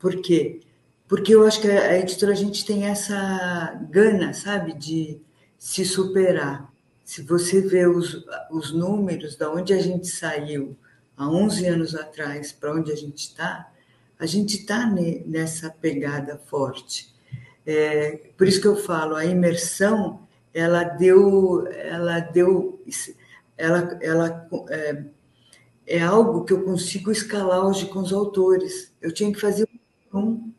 Por quê? Porque eu acho que a editora a gente tem essa gana, sabe, de se superar. Se você vê os, os números da onde a gente saiu há 11 anos atrás para onde a gente está, a gente está nessa pegada forte. É, por isso que eu falo, a imersão, ela deu, ela deu, ela, ela é, é algo que eu consigo escalar hoje com os autores. Eu tinha que fazer um.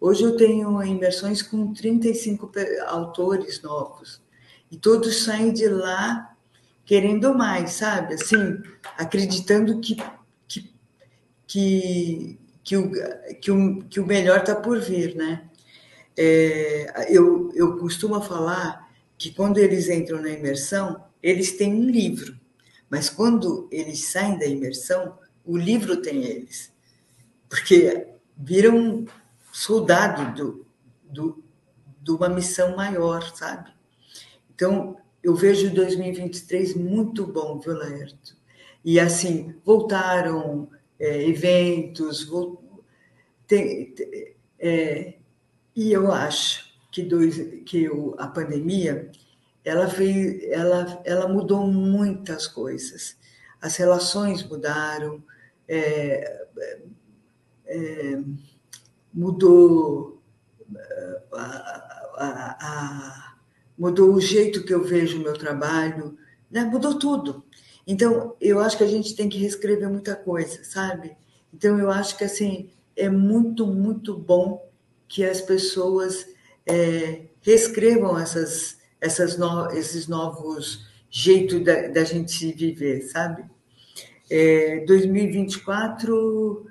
Hoje eu tenho imersões com 35 autores novos. E todos saem de lá querendo mais, sabe? Assim, acreditando que, que, que, que, o, que, o, que o melhor está por vir, né? É, eu, eu costumo falar que quando eles entram na imersão, eles têm um livro. Mas quando eles saem da imersão, o livro tem eles, porque viram soldado do, do, de uma missão maior, sabe? Então, eu vejo 2023 muito bom, viu, Laerto? E assim, voltaram é, eventos, tem, tem, é, e eu acho que, dois, que o, a pandemia ela fez, ela, ela mudou muitas coisas. As relações mudaram, é, é, mudou a, a, a, mudou o jeito que eu vejo o meu trabalho, né? mudou tudo. Então, eu acho que a gente tem que reescrever muita coisa, sabe? Então, eu acho que assim é muito, muito bom que as pessoas é, reescrevam essas essas no, esses novos jeitos da, da gente viver, sabe? É, 2024,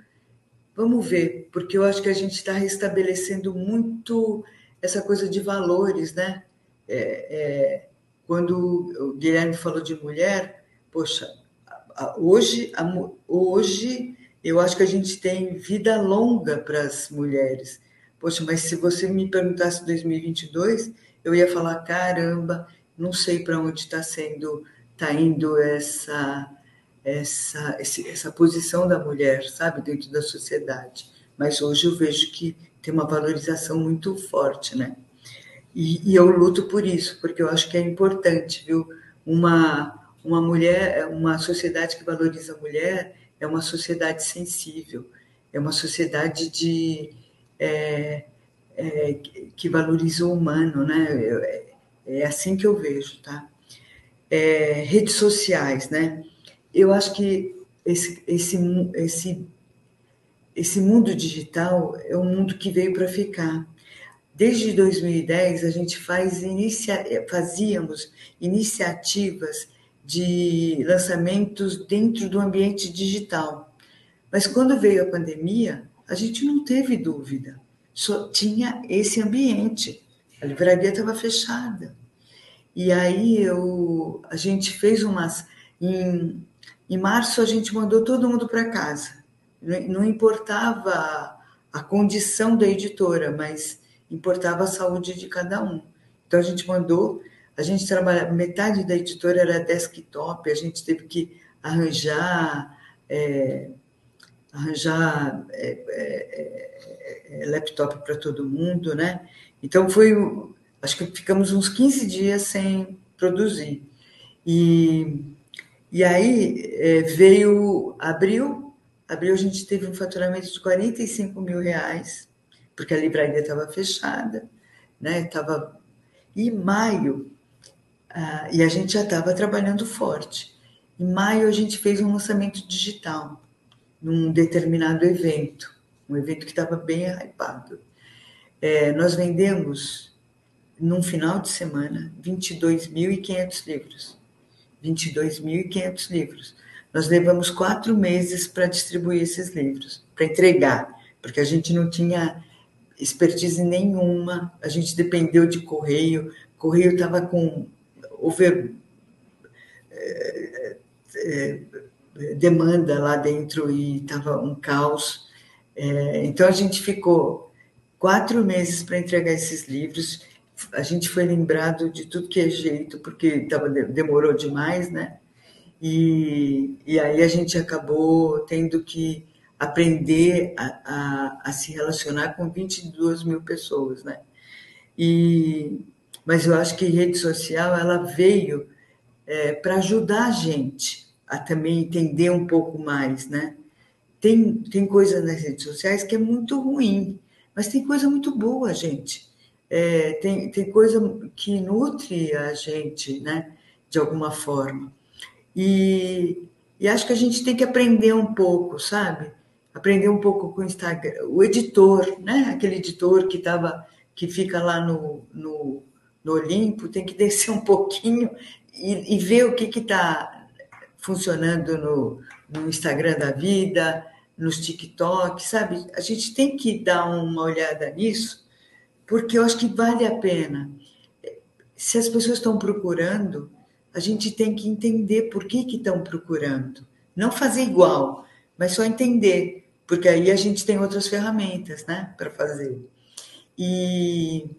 vamos ver, porque eu acho que a gente está restabelecendo muito essa coisa de valores, né? É, é, quando o Guilherme falou de mulher, poxa, hoje, hoje eu acho que a gente tem vida longa para as mulheres. Poxa, mas se você me perguntasse 2022, eu ia falar caramba, não sei para onde está sendo, está indo essa essa essa posição da mulher, sabe, dentro da sociedade. Mas hoje eu vejo que tem uma valorização muito forte, né? E, e, eu luto por isso, porque eu acho que é importante, viu? Uma, uma mulher, uma sociedade que valoriza a mulher é uma sociedade sensível, é uma sociedade de, é, é, que valoriza o humano, né? É, é assim que eu vejo, tá? É, redes sociais, né? Eu acho que esse, esse, esse, esse mundo digital é um mundo que veio para ficar. Desde 2010, a gente faz inicia, fazíamos iniciativas de lançamentos dentro do ambiente digital. Mas quando veio a pandemia, a gente não teve dúvida, só tinha esse ambiente. A livraria estava fechada. E aí eu, a gente fez umas. Em, em março, a gente mandou todo mundo para casa. Não importava a condição da editora, mas importava a saúde de cada um. Então a gente mandou, a gente trabalha, metade da editora era desktop, a gente teve que arranjar é, arranjar é, é, é, é laptop para todo mundo, né? Então foi, acho que ficamos uns 15 dias sem produzir. E, e aí é, veio abril, abril a gente teve um faturamento de 45 mil reais, porque a livraria estava fechada, né? Tava, e maio, ah, e a gente já estava trabalhando forte. Em maio a gente fez um lançamento digital num determinado evento, um evento que estava bem hypado. É, nós vendemos, num final de semana, 22.500 livros. 22.500 livros. Nós levamos quatro meses para distribuir esses livros, para entregar, porque a gente não tinha expertise nenhuma, a gente dependeu de correio, correio estava com over, é, é, demanda lá dentro e estava um caos. É, então a gente ficou quatro meses para entregar esses livros. A gente foi lembrado de tudo que é jeito, porque tava, demorou demais, né? E, e aí a gente acabou tendo que aprender a, a, a se relacionar com 22 mil pessoas, né? E, mas eu acho que rede social ela veio é, para ajudar a gente a também entender um pouco mais, né? Tem, tem coisa nas redes sociais que é muito ruim, mas tem coisa muito boa, gente. É, tem, tem coisa que nutre a gente, né? De alguma forma. E, e acho que a gente tem que aprender um pouco, sabe? Aprender um pouco com o Instagram. O editor, né? Aquele editor que tava, que fica lá no, no, no Olimpo, tem que descer um pouquinho e, e ver o que está funcionando no, no Instagram da vida, nos TikTok, sabe? A gente tem que dar uma olhada nisso, porque eu acho que vale a pena. Se as pessoas estão procurando, a gente tem que entender por que, estão procurando. Não fazer igual, mas só entender, porque aí a gente tem outras ferramentas né, para fazer. E,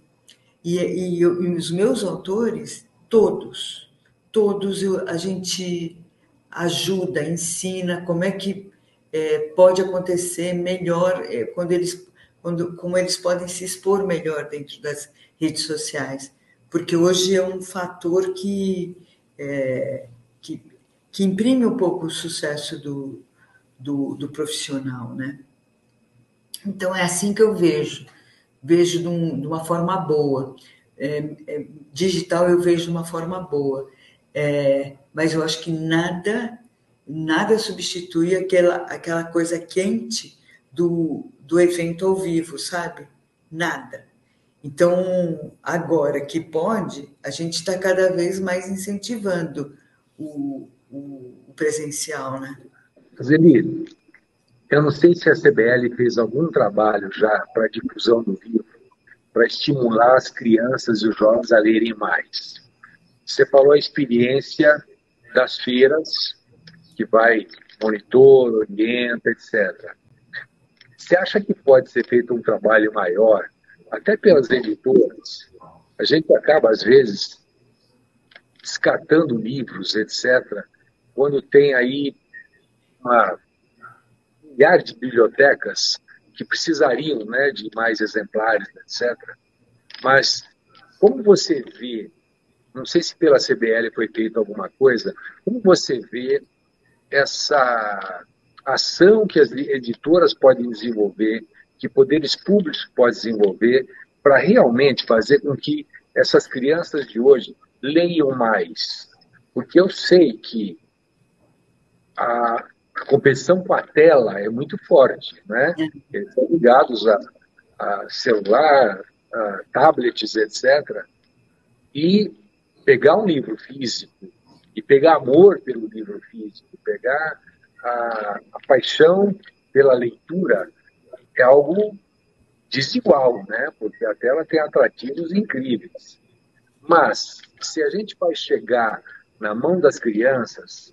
e, e, e, os meus autores, todos, todos eu, a gente ajuda, ensina como é que é, pode acontecer melhor é, quando eles quando como eles podem se expor melhor dentro das redes sociais porque hoje é um fator que é, que, que imprime um pouco o sucesso do, do, do, profissional, né? Então é assim que eu vejo, vejo de, um, de uma forma boa. É, é, digital eu vejo de uma forma boa. É, mas eu acho que nada nada substitui aquela, aquela coisa quente do, do evento ao vivo, sabe? Nada. Então, agora que pode, a gente está cada vez mais incentivando o, o, o presencial, né? Zeli, eu não sei se a CBL fez algum trabalho já para difusão do livro, para estimular as crianças e os jovens a lerem mais. Você falou a experiência das feiras, que vai monitor, orienta, etc. Você acha que pode ser feito um trabalho maior, até pelas editoras? A gente acaba, às vezes, descartando livros, etc., quando tem aí uma milhar de bibliotecas que precisariam né, de mais exemplares, etc. Mas como você vê, não sei se pela CBL foi feita alguma coisa, como você vê essa ação que as editoras podem desenvolver, que poderes públicos podem desenvolver, para realmente fazer com que essas crianças de hoje leiam mais. Porque eu sei que a, competição com a tela é muito forte, né? É. Eles estão ligados a, a celular, a tablets, etc. E pegar um livro físico e pegar amor pelo livro físico, pegar a, a paixão pela leitura é algo desigual, né? Porque a tela tem atrativos incríveis. Mas se a gente vai chegar na mão das crianças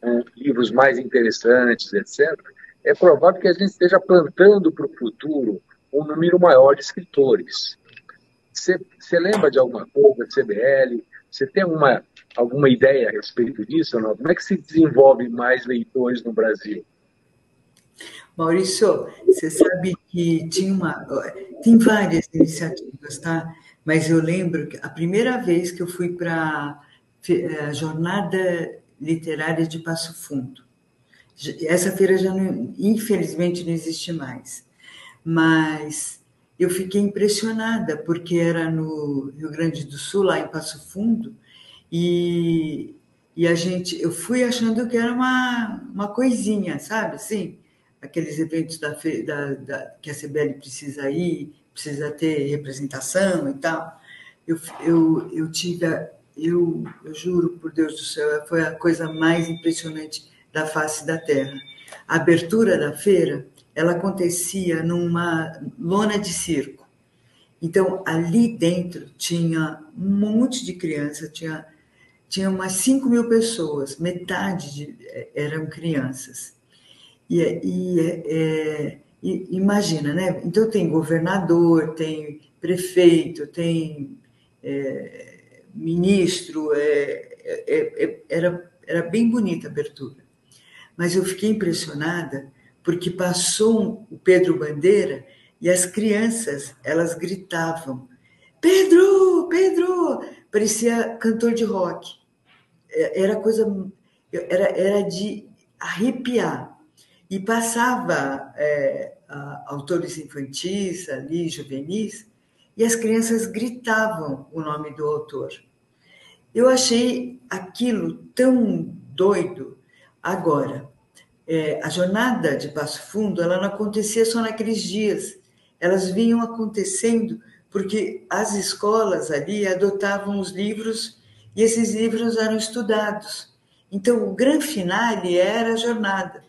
com livros mais interessantes, etc., é provável que a gente esteja plantando para o futuro um número maior de escritores. Você lembra de alguma coisa, CBL? Você tem alguma, alguma ideia a respeito disso? Não? Como é que se desenvolve mais leitores no Brasil? Maurício, você sabe que tinha uma, tem várias iniciativas, tá? Mas eu lembro que a primeira vez que eu fui para a eh, jornada literária de Passo Fundo, essa feira já não, infelizmente não existe mais, mas eu fiquei impressionada, porque era no Rio Grande do Sul, lá em Passo Fundo, e, e a gente, eu fui achando que era uma, uma coisinha, sabe, assim, aqueles eventos da, da, da, que a CBL precisa ir, precisa ter representação e tal. Eu, eu, eu tive, eu, eu juro por Deus do céu, foi a coisa mais impressionante da face da Terra. A abertura da feira ela acontecia numa lona de circo. Então, ali dentro tinha um monte de crianças, tinha, tinha umas 5 mil pessoas, metade de, eh, eram crianças. E, e, é, e, imagina, né? Então, tem governador, tem prefeito, tem é, ministro, é, é, é era, era bem bonita a abertura. Mas eu fiquei impressionada porque passou o Pedro Bandeira e as crianças, elas gritavam: Pedro, Pedro! Parecia cantor de rock. É, era coisa, era, era de arrepiar. E passava é, autores infantis ali, juvenis, e as crianças gritavam o nome do autor. Eu achei aquilo tão doido. Agora, é, a jornada de Passo Fundo ela não acontecia só naqueles dias, elas vinham acontecendo porque as escolas ali adotavam os livros e esses livros eram estudados. Então, o grande finale era a jornada,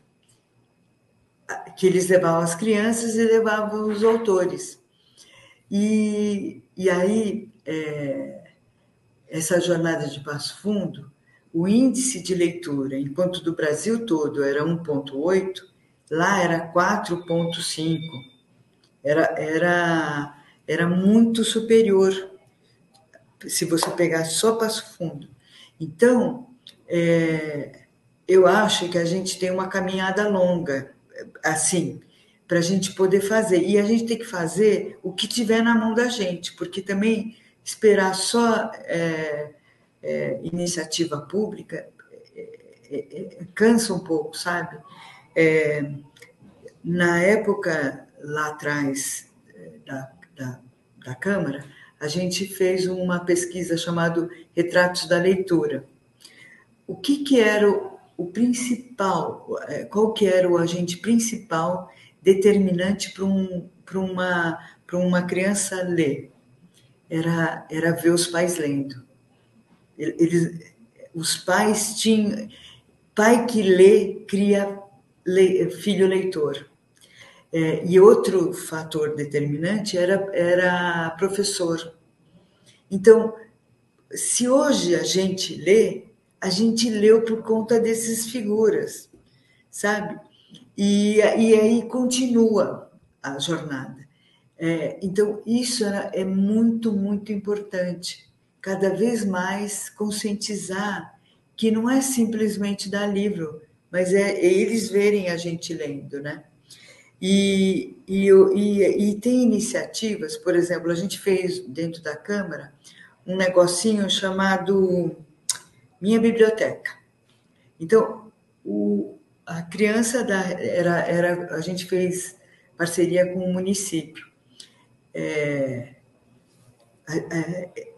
que eles levavam as crianças e levavam os autores. E, e aí, é, essa jornada de Passo Fundo, o índice de leitura, enquanto do Brasil todo era 1,8, lá era 4,5. Era, era, era muito superior se você pegar só Passo Fundo. Então, é, eu acho que a gente tem uma caminhada longa, assim, para a gente poder fazer. E a gente tem que fazer o que tiver na mão da gente, porque também esperar só. É, é, iniciativa pública é, é, é, cansa um pouco, sabe? É, na época lá atrás da, da, da Câmara, a gente fez uma pesquisa chamada Retratos da Leitura. O que, que era o, o principal, qual que era o agente principal determinante para um, uma, uma criança ler? Era, era ver os pais lendo. Eles, os pais tinham. Pai que lê, cria le, filho leitor. É, e outro fator determinante era, era professor. Então, se hoje a gente lê, a gente leu por conta dessas figuras, sabe? E, e aí continua a jornada. É, então, isso é muito, muito importante cada vez mais conscientizar que não é simplesmente dar livro, mas é eles verem a gente lendo, né? E, e, e, e tem iniciativas, por exemplo, a gente fez dentro da Câmara um negocinho chamado Minha Biblioteca. Então, o, a criança da, era, era, a gente fez parceria com o município. É, é,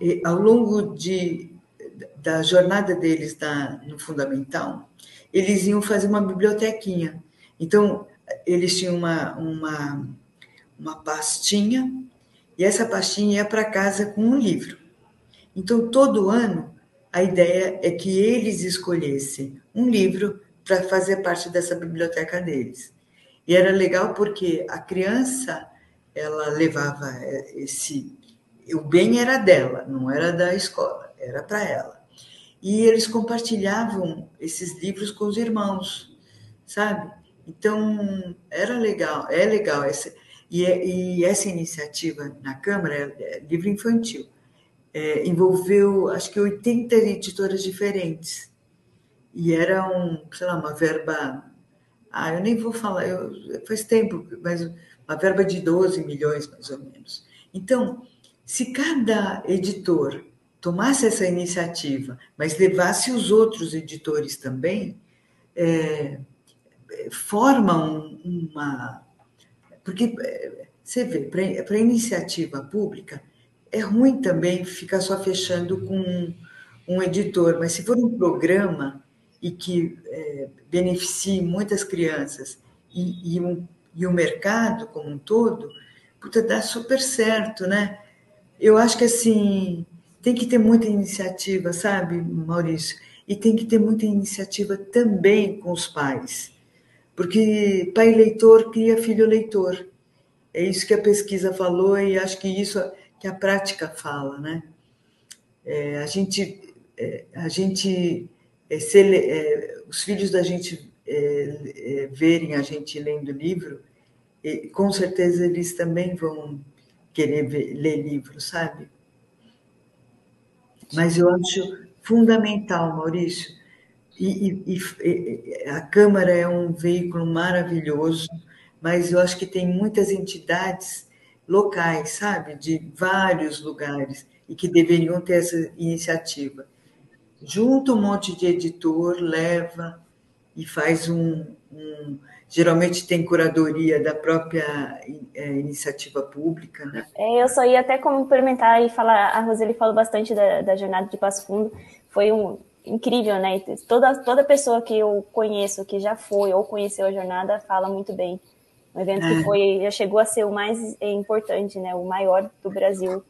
é, ao longo de, da jornada deles na, no fundamental, eles iam fazer uma bibliotequinha. Então, eles tinham uma, uma, uma pastinha, e essa pastinha ia para casa com um livro. Então, todo ano, a ideia é que eles escolhessem um livro para fazer parte dessa biblioteca deles. E era legal porque a criança ela levava esse o bem era dela, não era da escola, era para ela. E eles compartilhavam esses livros com os irmãos, sabe? Então era legal, é legal essa e, é, e essa iniciativa na Câmara, é, é livro infantil, é, envolveu acho que 80 editoras diferentes e era um, sei lá, uma verba. Ah, eu nem vou falar, eu, faz tempo, mas uma verba de 12 milhões, mais ou menos. Então, se cada editor tomasse essa iniciativa, mas levasse os outros editores também, é, formam uma. Porque é, você vê, para iniciativa pública, é ruim também ficar só fechando com um editor, mas se for um programa e que é, beneficie muitas crianças e, e, um, e o mercado como um todo, puta, dá super certo, né? Eu acho que assim tem que ter muita iniciativa, sabe, Maurício? E tem que ter muita iniciativa também com os pais, porque pai leitor cria filho leitor. É isso que a pesquisa falou e acho que isso que a prática fala, né? É, a gente, é, a gente é, se, é, os filhos da gente é, é, verem a gente lendo livro, com certeza eles também vão querer ver, ler livros, sabe? Mas eu acho fundamental, Maurício, e, e, e, a Câmara é um veículo maravilhoso, mas eu acho que tem muitas entidades locais, sabe, de vários lugares, e que deveriam ter essa iniciativa junta um monte de editor, leva e faz um, um geralmente tem curadoria da própria é, iniciativa pública, né? É, eu só ia até complementar e falar, a Roseli falou bastante da, da jornada de Passo Fundo, foi um incrível, né? Toda, toda pessoa que eu conheço, que já foi ou conheceu a jornada, fala muito bem. Um evento é. que foi, já chegou a ser o mais importante, né? O maior do Brasil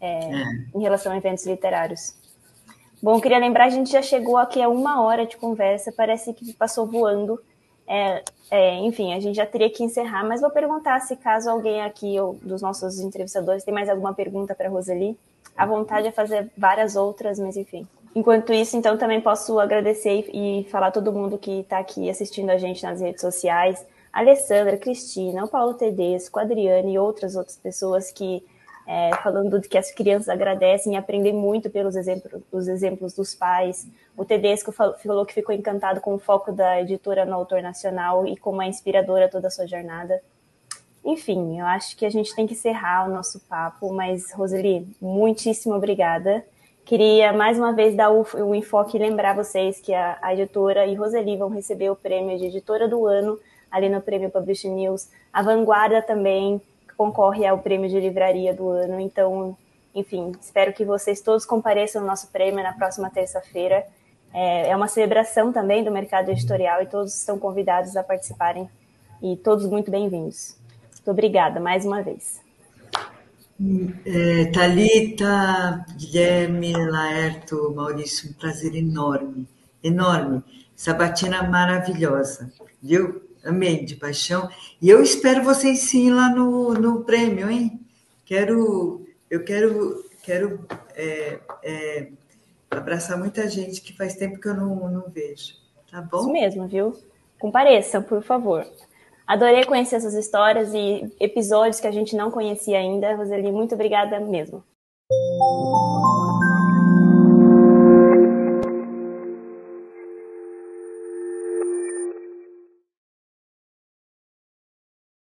é, é. em relação a eventos literários. Bom, queria lembrar, a gente já chegou aqui a uma hora de conversa, parece que passou voando. É, é, enfim, a gente já teria que encerrar, mas vou perguntar se caso alguém aqui, ou dos nossos entrevistadores, tem mais alguma pergunta para Roseli. A vontade é fazer várias outras, mas enfim. Enquanto isso, então, também posso agradecer e falar a todo mundo que está aqui assistindo a gente nas redes sociais. Alessandra, Cristina, o Paulo Tedesco, Adriane e outras outras pessoas que é, falando de que as crianças agradecem e aprendem muito pelos exemplos, os exemplos dos pais. O Tedesco falou que ficou encantado com o foco da editora no Autor Nacional e como é inspiradora toda a sua jornada. Enfim, eu acho que a gente tem que encerrar o nosso papo, mas, Roseli, muitíssimo obrigada. Queria mais uma vez dar o, o enfoque e lembrar vocês que a, a editora e Roseli vão receber o prêmio de editora do ano ali no Prêmio Publish News. A Vanguarda também concorre ao prêmio de livraria do ano. Então, enfim, espero que vocês todos compareçam ao nosso prêmio na próxima terça-feira. É, é uma celebração também do mercado editorial e todos estão convidados a participarem e todos muito bem-vindos. Muito obrigada mais uma vez. É, Talita, Guilherme, Laerto, Maurício, um prazer enorme, enorme. Sabatina maravilhosa, viu? Amei de paixão. E eu espero vocês sim lá no, no prêmio, hein? Quero, eu quero, quero é, é, abraçar muita gente que faz tempo que eu não, não vejo. Tá bom? Isso mesmo, viu? Compareçam, por favor. Adorei conhecer essas histórias e episódios que a gente não conhecia ainda. Roseli, muito obrigada mesmo.